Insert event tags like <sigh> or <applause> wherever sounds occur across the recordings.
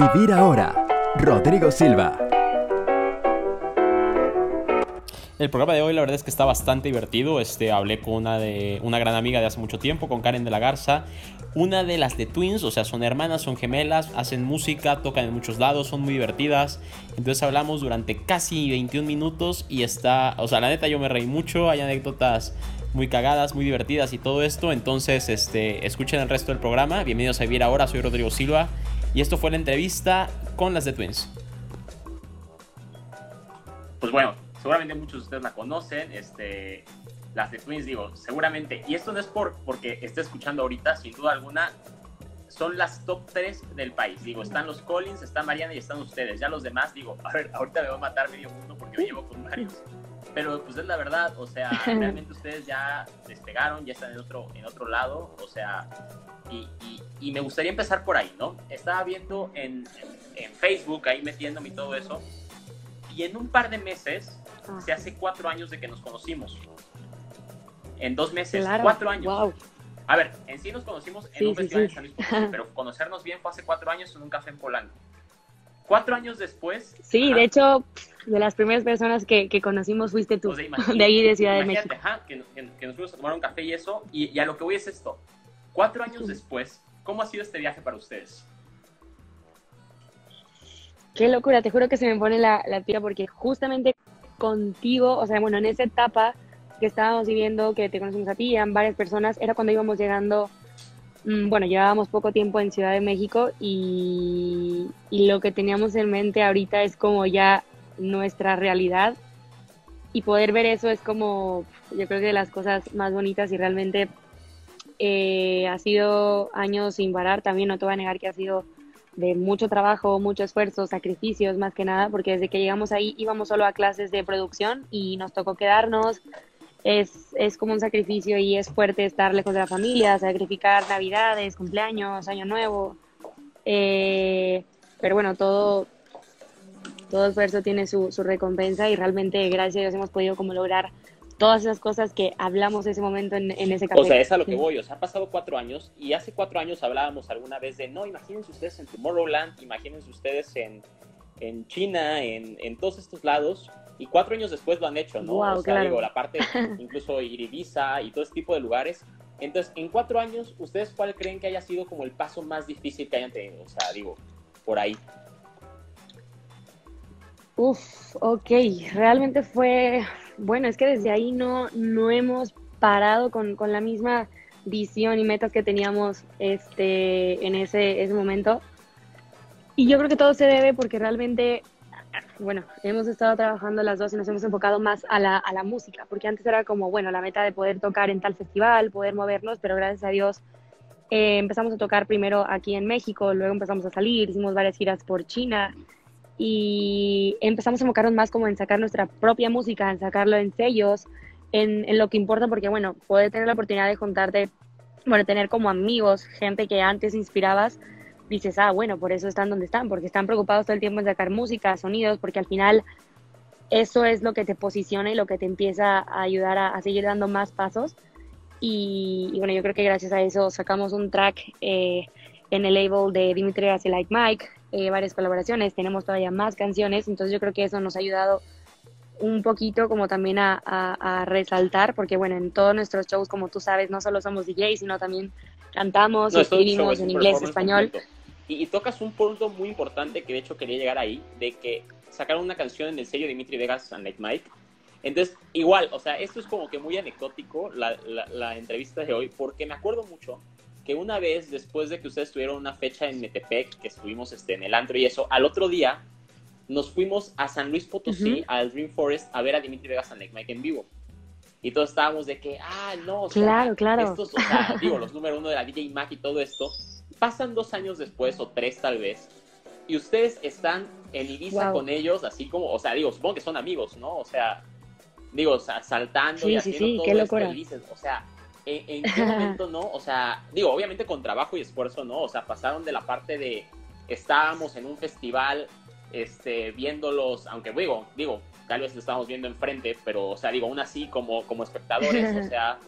Vivir ahora. Rodrigo Silva. El programa de hoy la verdad es que está bastante divertido. Este, hablé con una, de, una gran amiga de hace mucho tiempo, con Karen de la Garza. Una de las de Twins, o sea, son hermanas, son gemelas, hacen música, tocan en muchos lados, son muy divertidas. Entonces hablamos durante casi 21 minutos y está, o sea, la neta yo me reí mucho, hay anécdotas muy cagadas, muy divertidas y todo esto. Entonces, este, escuchen el resto del programa. Bienvenidos a Vivir Ahora, soy Rodrigo Silva y esto fue la entrevista con las de Twins. Pues bueno, seguramente muchos de ustedes la conocen, este, las de Twins, digo, seguramente, y esto no es por, porque esté escuchando ahorita, sin duda alguna, son las top 3 del país, digo, están los Collins, está Mariana y están ustedes, ya los demás, digo, a ver, ahorita me va a matar medio mundo porque me llevo con varios, pero pues es la verdad, o sea, <laughs> realmente ustedes ya despegaron, ya están en otro, en otro lado, o sea, y, y, me gustaría empezar por ahí, ¿no? Estaba viendo en, en, Facebook, ahí metiéndome y todo eso, y en un par de meses se hace cuatro años de que nos conocimos. En dos meses, cuatro años. A ver, en sí nos conocimos en un festival en San Luis Potosí, pero conocernos bien fue hace cuatro años en un café en Polanco. Cuatro años después. Sí, de hecho, de las primeras personas que, que conocimos fuiste tú, de ahí de Ciudad de México. que, nos fuimos a tomar un café y eso, y, a lo que voy es esto. Cuatro años después, ¿cómo ha sido este viaje para ustedes? Qué locura, te juro que se me pone la, la tira porque justamente contigo, o sea, bueno, en esa etapa que estábamos viviendo, que te conocimos a ti, a varias personas, era cuando íbamos llegando, mm, bueno, llevábamos poco tiempo en Ciudad de México y, y lo que teníamos en mente ahorita es como ya nuestra realidad y poder ver eso es como, yo creo que de las cosas más bonitas y realmente eh, ha sido años sin parar, también no te voy a negar que ha sido de mucho trabajo, mucho esfuerzo, sacrificios más que nada, porque desde que llegamos ahí íbamos solo a clases de producción y nos tocó quedarnos. Es, es como un sacrificio y es fuerte estar lejos de la familia, sacrificar navidades, cumpleaños, año nuevo. Eh, pero bueno, todo, todo esfuerzo tiene su, su recompensa y realmente gracias a Dios hemos podido como lograr todas esas cosas que hablamos ese momento en, ese café. O sea, es a lo que voy, o sea, ha pasado cuatro años y hace cuatro años hablábamos alguna vez de, no, imagínense ustedes en Tomorrowland, imagínense ustedes en, en China, en, en, todos estos lados, y cuatro años después lo han hecho, ¿no? o sea, digo, la parte, <laughs> incluso Iribiza y todo ese tipo de lugares. Entonces, en cuatro años, ¿ustedes cuál creen que haya sido como el paso más difícil que hayan tenido? O sea, digo, por ahí. Uf, ok, realmente fue, bueno, es que desde ahí no, no hemos parado con, la misma visión y metas que teníamos este, en ese, ese momento. Y yo creo que todo se debe porque realmente, bueno, hemos estado trabajando las dos y nos hemos enfocado más a la, a la música, porque antes era como, bueno, la meta de poder tocar en tal festival, poder movernos, pero gracias a Dios eh, empezamos a tocar primero aquí en México, luego empezamos a salir, hicimos varias giras por China y empezamos a enfocarnos más como en sacar nuestra propia música, en sacarlo en sellos, en, en, lo que importa, porque bueno, poder tener la oportunidad de juntarte, bueno, tener como amigos, gente que antes inspirabas, dices, ah, bueno, por eso están donde están, porque están preocupados todo el tiempo en sacar música, sonidos, porque al final eso es lo que te posiciona y lo que te empieza a ayudar a, seguir dando más pasos. Y, bueno, yo creo que gracias a eso sacamos un track eh, en el label de Dimitri Hace Like Mike, eh, varias colaboraciones, tenemos todavía más canciones, entonces yo creo que eso nos ha ayudado un poquito como también a, a, resaltar, porque bueno, en todos nuestros shows, como tú sabes, no solo somos DJs, sino también cantamos y escribimos en inglés, español. Y, tocas un punto muy importante que de hecho quería llegar ahí, de que sacaron una canción en el sello Dimitri Vegas and Like Mike. Entonces, igual, o sea, esto es como que muy anecdótico, la, la, la entrevista de hoy, porque me acuerdo mucho que una vez después de que ustedes tuvieron una fecha en Metepec, que estuvimos este, en el antro y eso, al otro día nos fuimos a San Luis Potosí, al Dream Forest, a ver a Dimitri Vegas and Like Mike en vivo. Y todos estábamos de que, ah, no, o sea, claro, claro. estos, o sea, <laughs> digo, los número uno de la DJ Mac y todo esto, pasan dos años después, o tres tal vez, y ustedes están en Ibiza con ellos, así como, o sea, digo, supongo que son amigos, ¿no? O sea, digo, saltando y haciendo todo esto felices, o sea, ¿En, qué momento no? O sea, digo, obviamente con trabajo y esfuerzo, ¿no? O sea, pasaron de la parte de estábamos en un festival, este, viéndolos, aunque digo, digo, tal vez lo estábamos viendo enfrente, pero, o sea, digo, aún así como, como espectadores, o sea,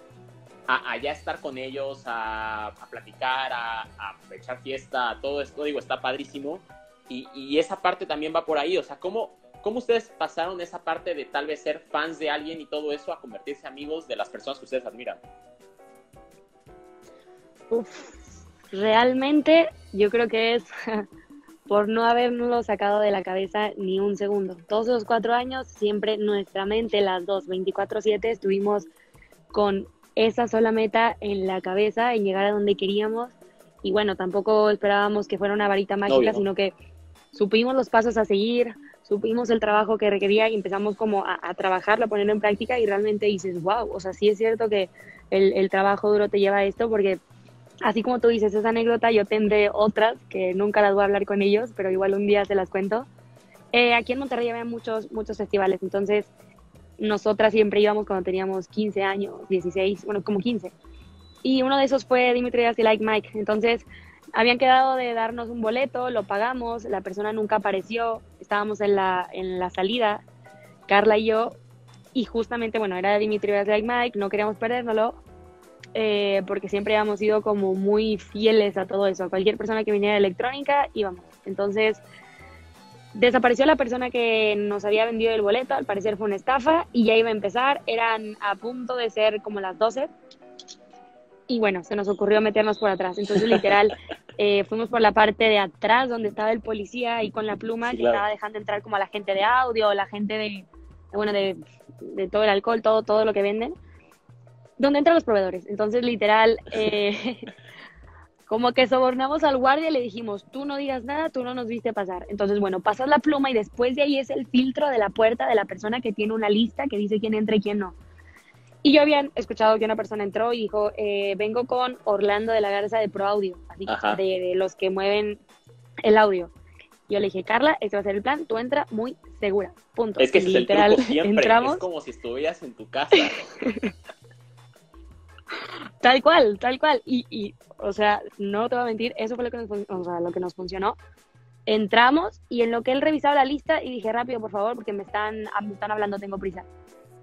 a, ya estar con ellos, a, platicar, a, echar fiesta, todo esto, digo, está padrísimo. y, y, esa parte también va por ahí, o sea, ¿cómo, ¿cómo ustedes pasaron esa parte de tal vez ser fans de alguien y todo eso a convertirse amigos de las personas que ustedes admiran? Uf, realmente yo creo que es <laughs> por no habernoslo sacado de la cabeza ni un segundo. Todos esos cuatro años, siempre nuestra mente, las dos, 24/7, estuvimos con esa sola meta en la cabeza, en llegar a donde queríamos. Y bueno, tampoco esperábamos que fuera una varita mágica, sino que supimos los pasos a seguir, supimos el trabajo que requería y empezamos como a, a trabajarlo, a ponerlo en práctica y realmente dices, wow, o sea, sí es cierto que el, el trabajo duro te lleva a esto porque así como tú dices esa anécdota, yo tendré otras que nunca las voy a hablar con ellos, pero igual un día se las cuento. Eh, aquí en Monterrey había muchos, muchos festivales, entonces nosotras siempre íbamos cuando teníamos 15 años, 16, bueno, como 15. Y uno de esos fue Dimitri y Like Mike. Entonces, habían quedado de darnos un boleto, lo pagamos, la persona nunca apareció, estábamos en la, en la salida, Carla y yo, y justamente, bueno, era Dimitri Like Mike, no queríamos perdérnoslo, eh, porque siempre habíamos sido como muy fieles a todo eso. A cualquier persona que viniera de electrónica, íbamos. Entonces, desapareció la persona que nos había vendido el boleto, al parecer fue una estafa, y ya iba a empezar. Eran a punto de ser como las 12. Y bueno, se nos ocurrió meternos por atrás. Entonces, literal, <laughs> eh, fuimos por la parte de atrás donde estaba el policía ahí con la pluma sí, que claro. estaba dejando entrar como a la gente de audio, la gente de, bueno, de, de todo el alcohol, todo, todo lo que venden donde entran los proveedores. Entonces, literal, eh, <laughs> como que sobornamos al guardia y le dijimos, tú no digas nada, tú no nos viste pasar. Entonces, bueno, pasas la pluma y después de ahí es el filtro de la puerta de la persona que tiene una lista que dice quién entra y quién no. Y yo había escuchado que una persona entró y dijo, eh, vengo con Orlando de la Garza de Pro Audio, así de, de, los que mueven el audio. Yo le dije, Carla, este va a ser el plan, tú entra muy segura, punto. Es que es literal, el siempre, entramos. es como si estuvieras en tu casa. <laughs> Tal cual, tal cual. Y, y, o sea, no te voy a mentir, eso fue lo que nos, o sea, lo que nos funcionó. Entramos y en lo que él revisaba la lista y dije, rápido, por favor, porque me están, me están hablando, tengo prisa.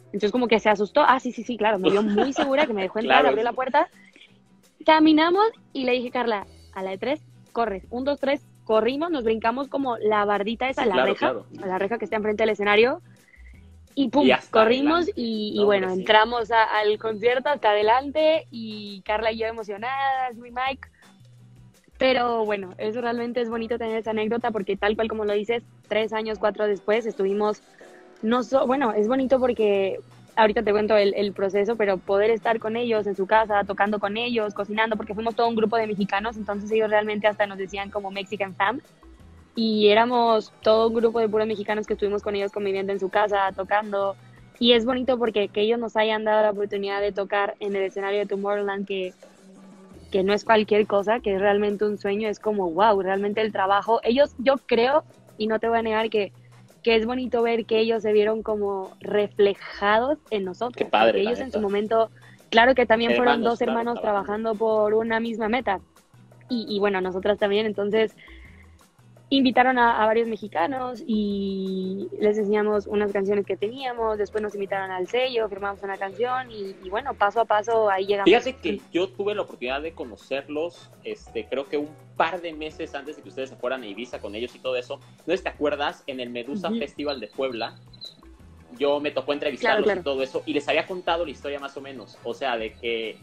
Entonces como que se asustó. Ah, sí, sí, sí, claro, me vio muy segura que me dejó entrar, <laughs> claro. abrió la puerta. Caminamos y le dije, Carla, a la de tres, corres. Un, dos, tres, corrimos, nos brincamos como la bardita esa, sí, la claro, reja, claro. la reja que está enfrente del escenario y pum, y corrimos y, y, bueno, sí. entramos a, al concierto hasta adelante y Carla y yo emocionadas, mi Mike. Pero bueno, eso realmente es bonito tener esa anécdota porque tal cual como lo dices, tres años, cuatro después estuvimos, no so, bueno, es bonito porque ahorita te cuento el, el, proceso, pero poder estar con ellos en su casa, tocando con ellos, cocinando, porque fuimos todo un grupo de mexicanos, entonces ellos realmente hasta nos decían como Mexican Fam y éramos todo un grupo de puros mexicanos que estuvimos con ellos conviviendo en su casa, tocando. Y es bonito porque que ellos nos hayan dado la oportunidad de tocar en el escenario de Tomorrowland, que, que no es cualquier cosa, que es realmente un sueño, es como, wow, realmente el trabajo. Ellos, yo creo, y no te voy a negar que, que es bonito ver que ellos se vieron como reflejados en nosotros. Qué padre, ellos en su momento, claro que también hermanos, fueron dos hermanos claro, trabajando por una misma meta. Y, y bueno, nosotras también, entonces invitaron a, a, varios mexicanos y les enseñamos unas canciones que teníamos, después nos invitaron al sello, firmamos una canción y, y bueno, paso a paso ahí llegamos. Fíjate que yo tuve la oportunidad de conocerlos, este, creo que un par de meses antes de que ustedes se fueran a Ibiza con ellos y todo eso. ¿No te acuerdas? En el Medusa uh -huh. Festival de Puebla, yo me tocó entrevistarlos claro, claro. y todo eso y les había contado la historia más o menos, o sea, de que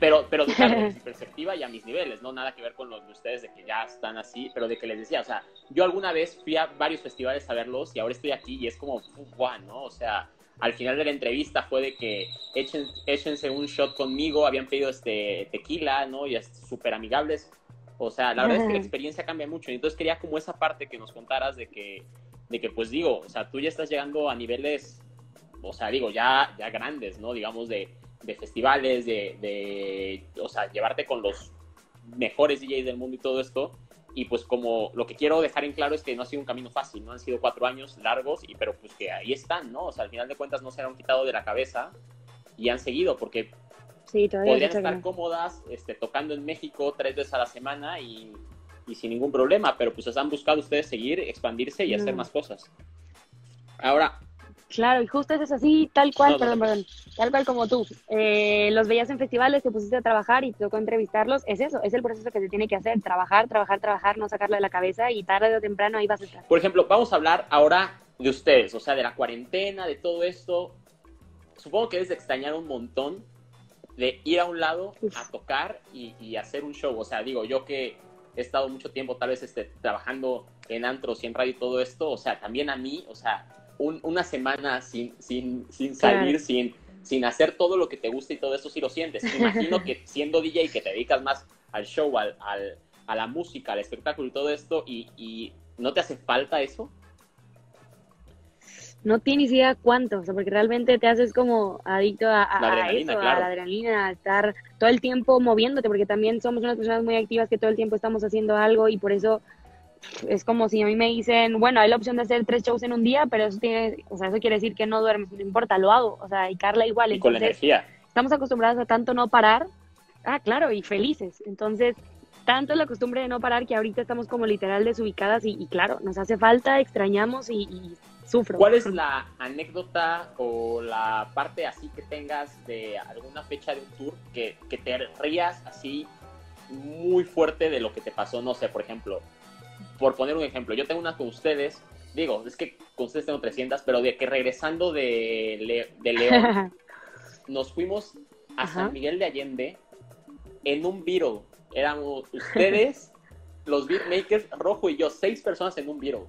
pero, pero claro, de <laughs> mi perspectiva y a mis niveles, no nada que ver con los de ustedes de que ya están así, pero de que les decía, o sea, yo alguna vez fui a varios festivales a verlos y ahora estoy aquí y es como, guau, ¿no? O sea, al final de la entrevista fue de que echen, échense un shot conmigo, habían pedido este tequila, ¿no? Y súper amigables. O sea, la verdad es que la experiencia cambia mucho. Entonces quería como esa parte que nos contaras de que, de que pues digo, o sea, tú ya estás llegando a niveles, o sea, digo, ya, ya grandes, ¿no? Digamos de de festivales, de, de, o sea, llevarte con los mejores DJs del mundo y todo esto. Y pues como lo que quiero dejar en claro es que no ha sido un camino fácil, ¿no? Han sido cuatro años largos, y, pero pues que ahí están, ¿no? O sea, al final de cuentas no se han quitado de la cabeza y han seguido, porque sí, podrían estar cómodas este, tocando en México tres veces a la semana y, y sin ningún problema, pero pues han buscado ustedes seguir, expandirse y no. hacer más cosas. Ahora, Claro, y justo eso es así, tal cual, No, perdón, perdón, tal cual como tú. Eh, los veías en festivales, te pusiste a trabajar y te tocó entrevistarlos. Es eso, es el proceso que se tiene que hacer, trabajar, trabajar, trabajar, no sacarlo de la cabeza y tarde o temprano ahí vas a estar. Por ejemplo, vamos a hablar ahora de ustedes, o sea, de la cuarentena, de todo esto. Supongo que debes de extrañar un montón de ir a un lado Uf. a tocar y, y hacer un show. O sea, digo, yo que he estado mucho tiempo tal vez este, trabajando en antros y en radio y todo esto, o sea, también a mí, o sea, un- una semana sin, sin, sin salir, Claro. sin, sin hacer todo lo que te gusta y todo eso sí lo sientes. Imagino que siendo DJ que te dedicas más al show, al, al- a la música, al espectáculo y todo esto, y, y ¿no te hace falta eso? No tienes idea cuánto, o sea, porque realmente te haces como adicto a, a- La adrenalina, eso, claro. a la adrenalina, a estar todo el tiempo moviéndote, porque también somos unas personas muy activas que todo el tiempo estamos haciendo algo y por eso es como si a mí me dicen, bueno, hay la opción de hacer tres shows en un día, pero eso tiene, o sea, eso quiere decir que no duermes, no importa, lo hago, o sea, y Carla igual, Y con la entonces energía. estamos acostumbrados a tanto no parar, ah, claro, y felices, entonces tanto es la costumbre de no parar que ahorita estamos como literal desubicadas y, y claro, nos hace falta, extrañamos y, y sufro. ¿Cuál es la anécdota o la parte así que tengas de alguna fecha de un tour que, que te rías así muy fuerte de lo que te pasó? No sé, por ejemplo, por poner un ejemplo, yo tengo una con ustedes, digo, es que con ustedes tengo 300, pero de que regresando de, Le- de León <laughs> nos fuimos a Ajá. San Miguel de Allende en un Beetle. Éramos ustedes, <laughs> los beatmakers, Rojo y yo, seis personas en un Beetle.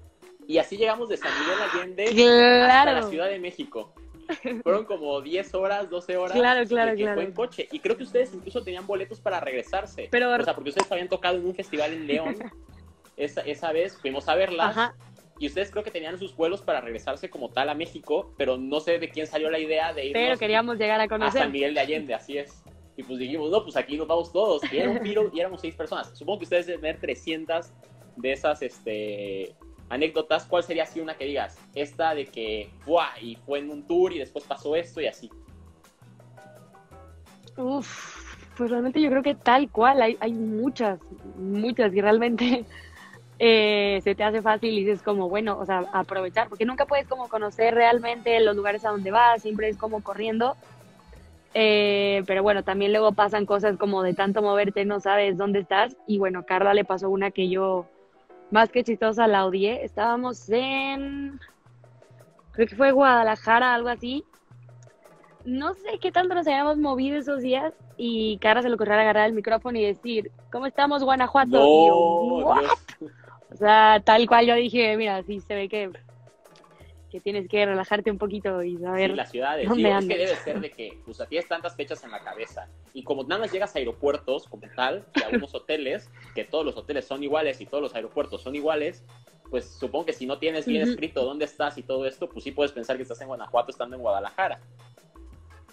Y así llegamos de San Miguel de Allende hasta la claro, Ciudad de México. Fueron como 10 horas, 12 horas. Claro, claro, que claro. Fue en coche. Y creo que ustedes incluso tenían boletos para regresarse. Pero- o sea, porque ustedes habían tocado en un festival en León. <laughs> Esa, esa vez fuimos a verlas. Ajá. Y ustedes creo que tenían sus vuelos para regresarse como tal a México, pero no sé de quién salió la idea de irnos pero queríamos llegar a a conocer. San Miguel de Allende, así es. Y pues dijimos, no, pues aquí nos vamos todos. Y era un piro y éramos seis personas. Supongo que ustedes deben tener 300 de esas este, anécdotas. ¿Cuál sería así una que digas? Esta de que, ¡buah! Y fue en un tour y después pasó esto y así. Uf, pues realmente yo creo que tal cual, hay, hay muchas, muchas y realmente eh, se te hace fácil y dices como, bueno, o sea, aprovechar, porque nunca puedes como conocer realmente los lugares a donde vas, siempre es como corriendo. Eh, pero bueno, también luego pasan cosas como de tanto moverte, no sabes dónde estás. Y bueno, Carla le pasó una que yo, más que chistosa, la odié. Estábamos en, creo que fue Guadalajara, algo así. No sé qué tanto nos habíamos movido esos días y Carla se le ocurrió agarrar el micrófono y decir, ¿cómo estamos, Guanajuato? Y yo, "What?". Dios. O sea, tal cual yo dije, mira, sí se ve que, que tienes que relajarte un poquito y Sí, saber. las ciudades. ¿dónde Digo, es que debe ser de que, pues, tienes tantas fechas en la cabeza. Y como nada más llegas a aeropuertos, como tal, y a unos hoteles, que todos los hoteles son iguales y todos los aeropuertos son iguales, pues supongo que si no tienes bien escrito dónde estás y todo esto, pues sí puedes pensar que estás en Guanajuato estando en Guadalajara.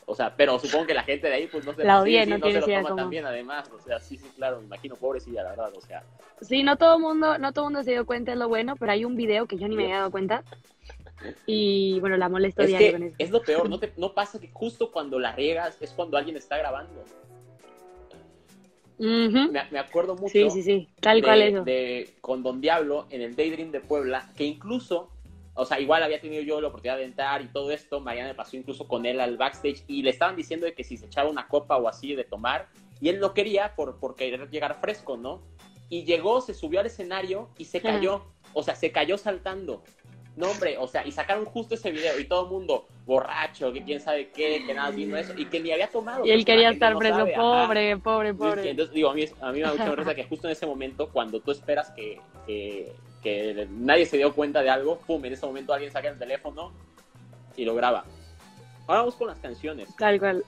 O sea, pero supongo que la gente de ahí, pues no se, La sí, sí, no se lo toma cómo. tan bien, además. O sea, sí, sí, claro, me imagino, pobrecilla, la verdad, o sea. Sí, no todo mundo, no todo mundo se dio cuenta de lo bueno, pero hay un video que yo ni me había dado cuenta. Y bueno, la molesto Es diario con eso. es lo peor, no, te, <laughs> no pasa que justo cuando la riegas es cuando alguien está grabando. Ujú. Me, me acuerdo mucho Sí, sí, sí, tal de, cual eso. de- con Don Diablo en el Daydream de Puebla, que incluso, o sea, igual había tenido yo la oportunidad de entrar y todo esto, Mariana me pasó incluso con él al backstage y le estaban diciendo de que si se echaba una copa o así de tomar, y él no quería por, por querer llegar fresco, ¿no? Y llegó, se subió al escenario y se cayó, o sea, se cayó saltando. No, hombre, o sea, y sacaron justo ese video y todo el mundo borracho, que quién sabe qué, que nada vino eso, y que ni había tomado. Y él porque quería estar no preso, sabe, ajá. pobre, pobre, pobre. Entonces, digo, a mí, a mí me da mucha risa que justo en ese momento, cuando tú esperas que, que, que nadie se dio cuenta de algo, pum, en ese momento alguien saca el teléfono y lo graba. Ahora vamos con las canciones. Tal cual.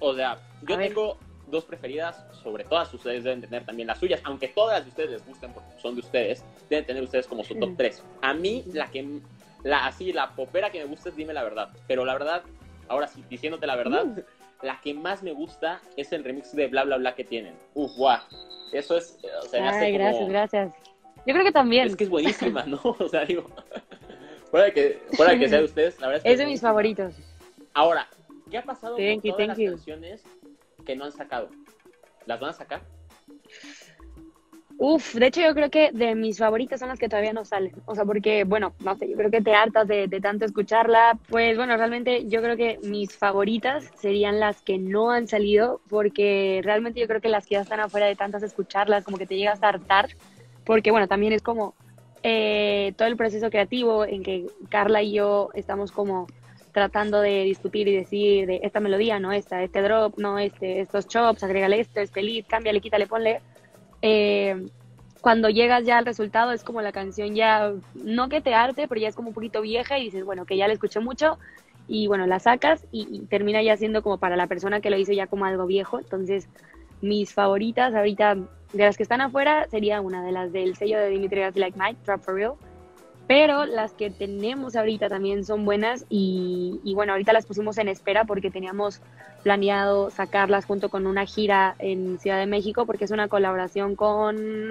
O sea, <laughs> yo tengo dos preferidas, sobre todas ustedes deben tener también las suyas, aunque todas las de ustedes les gusten porque son de ustedes, deben tener ustedes como su top Mm. 3. A mí, la que, la, así, la popera que me gusta es Dime la Verdad, pero la verdad, ahora sí, diciéndote la verdad, la que más me gusta es el remix de Bla Bla Bla que tienen. Uf, guau. Eso es, o sea, me hace Ay, como- gracias, gracias. Yo creo que también. Es que es buenísima, ¿no? <laughs> O sea, digo, <laughs> fuera de que, fuera de que sea de ustedes, la verdad es que Es de mis favoritos. Ahora, ¿qué ha pasado Thank con you, todas las you. canciones que no han sacado? ¿Las van a sacar? Uf, de hecho yo creo que de mis favoritas son las que todavía no salen. O sea, porque, bueno, no sé, yo creo que te hartas de, de, tanto escucharla. Pues bueno, realmente yo creo que mis favoritas serían las que no han salido, porque realmente yo creo que las que ya están afuera de tantas escucharlas, como que te llegas a hartar, porque bueno, también es como eh, todo el proceso creativo en que Carla y yo estamos como tratando de discutir y decir de esta melodía, no esta, este drop, no este, estos chops, agrégale esto, este lead, cámbiale, quítale, ponle eh, cuando llegas ya al resultado es como la canción ya, no que te arte, pero ya es como un poquito vieja y dices, bueno, que ya la escuché mucho y bueno, la sacas y, termina ya siendo como para la persona que lo hizo ya como algo viejo. Entonces, mis favoritas ahorita, de las que están afuera, sería una de las del sello de Dimitri Like Mike, Trap for Real. Pero las que tenemos ahorita también son buenas y, y bueno, ahorita las pusimos en espera porque teníamos planeado sacarlas junto con una gira en Ciudad de México porque es una colaboración con,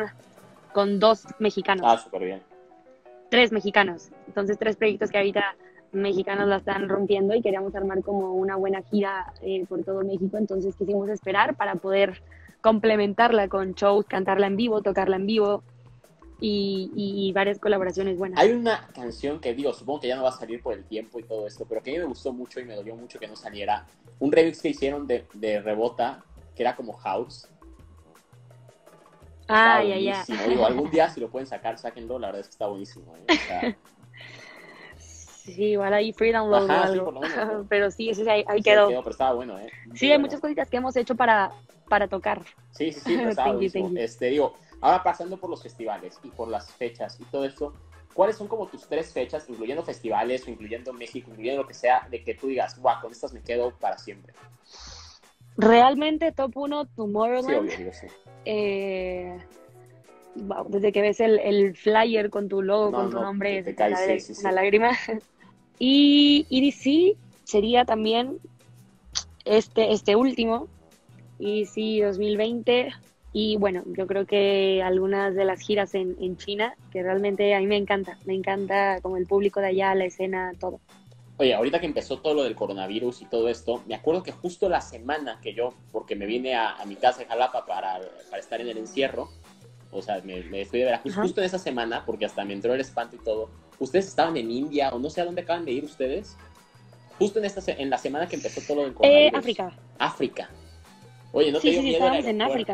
con dos mexicanos. Ah, súper bien. Tres mexicanos. Entonces, tres proyectos que ahorita mexicanos la están rompiendo y queríamos armar como una buena gira eh, por todo México. Entonces, quisimos esperar para poder complementarla con shows, cantarla en vivo, tocarla en vivo y, varias colaboraciones buenas. Hay una canción que digo, supongo que ya no va a salir por el tiempo y todo esto, pero que a mí me gustó mucho y me dolió mucho que no saliera. Un remix que hicieron de, de Rebota, que era como House. Ah, ya, ya. Digo, algún día si lo pueden sacar, sáquenlo, la verdad es que está buenísimo. ¿eh? <laughs> Sí, igual ahí free download o algo. <laughs> pero sí, ese ahí, ahí quedó. Pero estaba bueno, ¿eh? sí, hay muchas cositas que hemos hecho para, para tocar. Sí, sí, sí, <laughs> pero estaba. Este, digo, Ahora pasando por los festivales y por las fechas y todo esto, ¿cuáles son como tus tres fechas, incluyendo festivales o incluyendo México, incluyendo lo que sea, de que tú digas, guau, con estas me quedo para siempre? Realmente top 1, Tomorrowland. Sí, obvio, sí. Eh, wow, desde que ves el, el, flyer con tu logo, con tu nombre, te, sí, una lágrima. Y EDC sería también este, este último, EDC 2020 y bueno, yo creo que algunas de las giras en, en, China, que realmente a mí me encanta, me encanta como el público de allá, la escena, todo. Oye, ahorita que empezó todo lo del coronavirus y todo esto, me acuerdo que justo la semana que yo, porque me vine a, a mi casa en Jalapa para, para, estar en el encierro, o sea, me, me fui de Veracruz justo en esa semana, porque hasta me entró el espanto y todo. ¿Ustedes estaban en India o no sé a dónde acaban de ir ustedes? Justo en, esta, en la semana que empezó todo lo del eh, coronavirus. Eh, África. África. Oye, ¿no te dio sí, miedo el en África.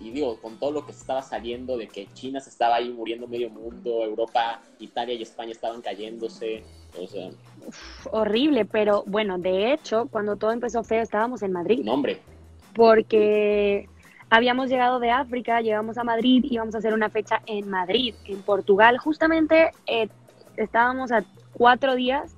Y, y, digo, con todo lo que se estaba saliendo de que China se estaba ahí muriendo medio mundo, Europa, Italia y España estaban cayéndose, o sea... Uf, horrible, pero bueno, de hecho, cuando todo empezó feo estábamos en Madrid. No, hombre. Porque habíamos llegado de África, llegamos a Madrid y íbamos a hacer una fecha en Madrid, en Portugal. Justamente eh, estábamos a cuatro días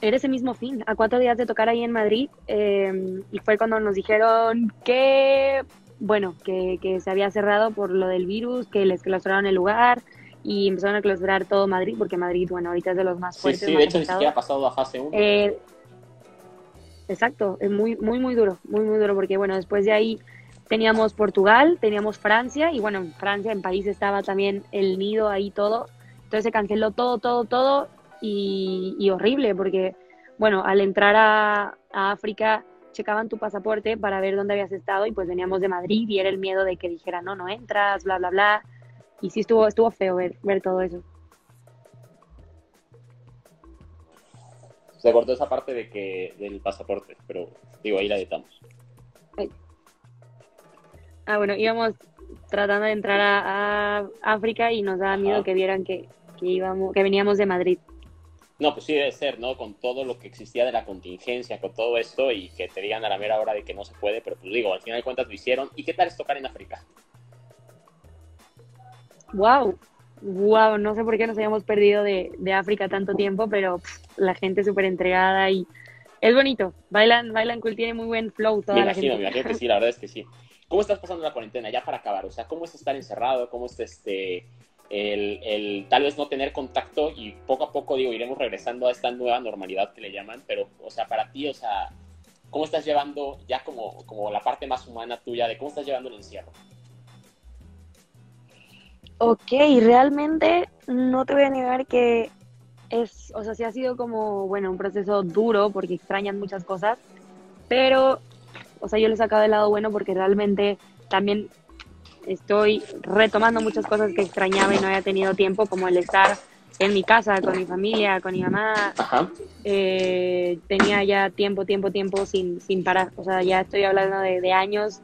era ese mismo fin, a cuatro días de tocar ahí en Madrid, eh, y fue cuando nos dijeron que, bueno, que, que, se había cerrado por lo del virus, que les clausuraron el lugar y empezaron a clausurar todo Madrid, porque Madrid, bueno, ahorita es de los más fuertes. Sí, sí, de hecho ni siquiera ha pasado a fase 1. Eh, exacto, es muy, muy, muy duro, muy, muy duro, porque bueno, después de ahí teníamos Portugal, teníamos Francia, y bueno, en Francia, en París estaba también el nido ahí todo, entonces se canceló todo, todo, todo, y, horrible porque, bueno, al entrar a, África checaban tu pasaporte para ver dónde habías estado y pues veníamos de Madrid y era el miedo de que dijera no, no entras, bla, bla, bla. Y sí estuvo, estuvo feo ver, ver todo eso. Se cortó esa parte de que del pasaporte, pero digo, ahí la editamos. Ah, bueno, íbamos tratando de entrar a, África y nos daba miedo que vieran que, que, íbamos, que veníamos de Madrid. No, pues sí debe ser, ¿no? Con todo lo que existía de la contingencia, con todo esto y que te digan a la mera hora de que no se puede, pero pues digo, al final de cuentas lo hicieron. ¿Y qué tal es tocar en África? Wow, wow, no sé por qué nos habíamos perdido de, de África tanto tiempo, pero la gente súper entregada y es bonito. Bailan, bailan cool, tiene muy buen flow toda me la gente. Me imagino que sí, la verdad es que sí. ¿Cómo estás pasando la cuarentena ya para acabar? O sea, ¿cómo es estar encerrado? ¿Cómo es este el, el, tal vez no tener contacto y poco a poco, digo, iremos regresando a esta nueva normalidad que le llaman, pero, o sea, para ti, o sea, ¿cómo estás llevando ya como, como la parte más humana tuya de cómo estás llevando el encierro? Ok, realmente no te voy a negar que es, o sea, sí ha sido como, bueno, un proceso duro porque extrañan muchas cosas, pero, o sea, yo le he sacado el lado bueno porque realmente también estoy retomando muchas cosas que extrañaba y no había tenido tiempo, como el estar en mi casa con mi familia, con mi mamá. Eh, tenía ya tiempo, tiempo, tiempo sin, sin parar. O sea, ya estoy hablando de, de años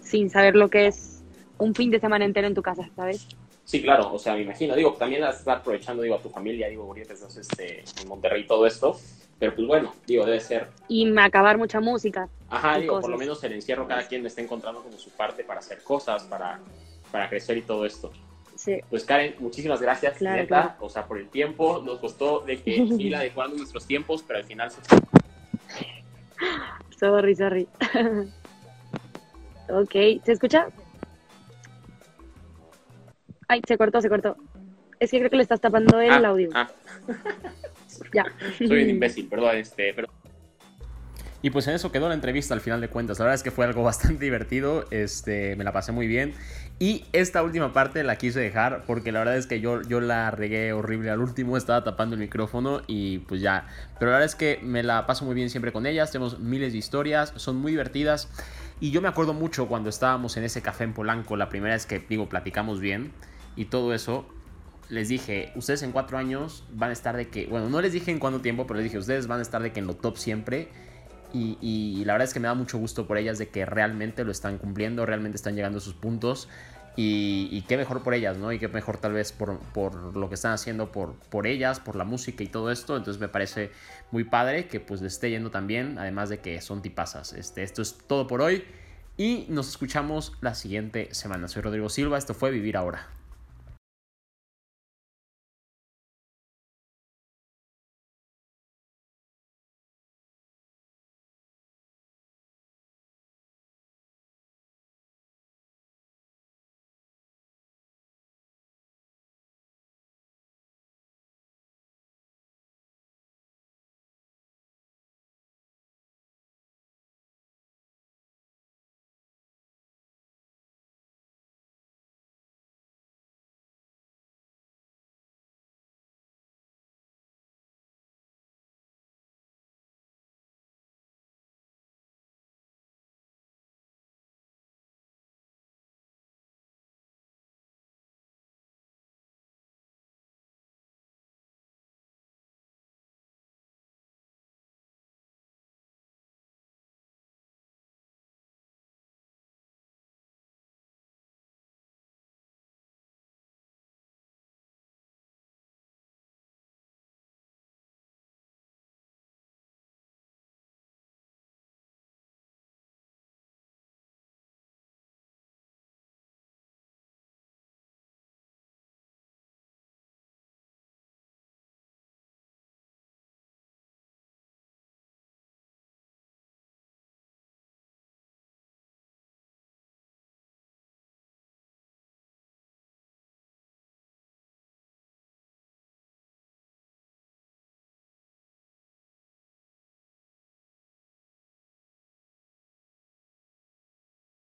sin saber lo que es un fin de semana entero en tu casa, ¿sabes? Sí, claro, o sea, me imagino, digo, también estás aprovechando, digo, a tu familia, digo, ahorita estás este, en Monterrey todo esto, pero pues bueno, digo, debe ser. Y acabar mucha música. Ajá, digo, por lo menos el encierro cada quien está encontrando como su parte para hacer cosas, para, para crecer y todo esto. Sí. Pues Karen, muchísimas gracias, claro, neta, o sea, por el tiempo, nos costó de que <laughs> ir adecuando nuestros tiempos, pero al final se... <laughs> sorry, sorry. <laughs> ok, ¿se escucha? Ay, se cortó, se cortó. Es que creo que le estás tapando el Ah, audio. ah. Ya. Soy un <laughs> imbécil, perdón, este, pero Y pues en eso quedó la entrevista al final de cuentas. La verdad es que fue algo <laughs> bastante divertido. Este, me la pasé muy bien. Y esta última parte la quise dejar porque la verdad es que yo, yo la regué horrible al último. Estaba tapando el micrófono y pues ya. Pero la verdad es que me la paso muy bien siempre con ellas. Tenemos miles de historias. Son muy divertidas. Y yo me acuerdo mucho cuando estábamos en ese café en Polanco. La primera vez que, digo, platicamos bien. Y todo eso. Les dije, ustedes en cuatro años van a estar de que... Bueno, no les dije en cuánto tiempo, pero les dije, ustedes van a estar de que en lo top siempre. Y, la verdad es que me da mucho gusto por ellas de que realmente lo están cumpliendo, realmente están llegando a sus puntos. Y, y qué mejor por ellas, ¿no? Y qué mejor tal vez por, por lo que están haciendo por, por ellas, por la música y todo esto. Entonces me parece muy padre que pues les esté yendo también, además de que son tipazas. Este, esto es todo por hoy y nos escuchamos la siguiente semana. Soy Rodrigo Silva, esto fue Vivir Ahora.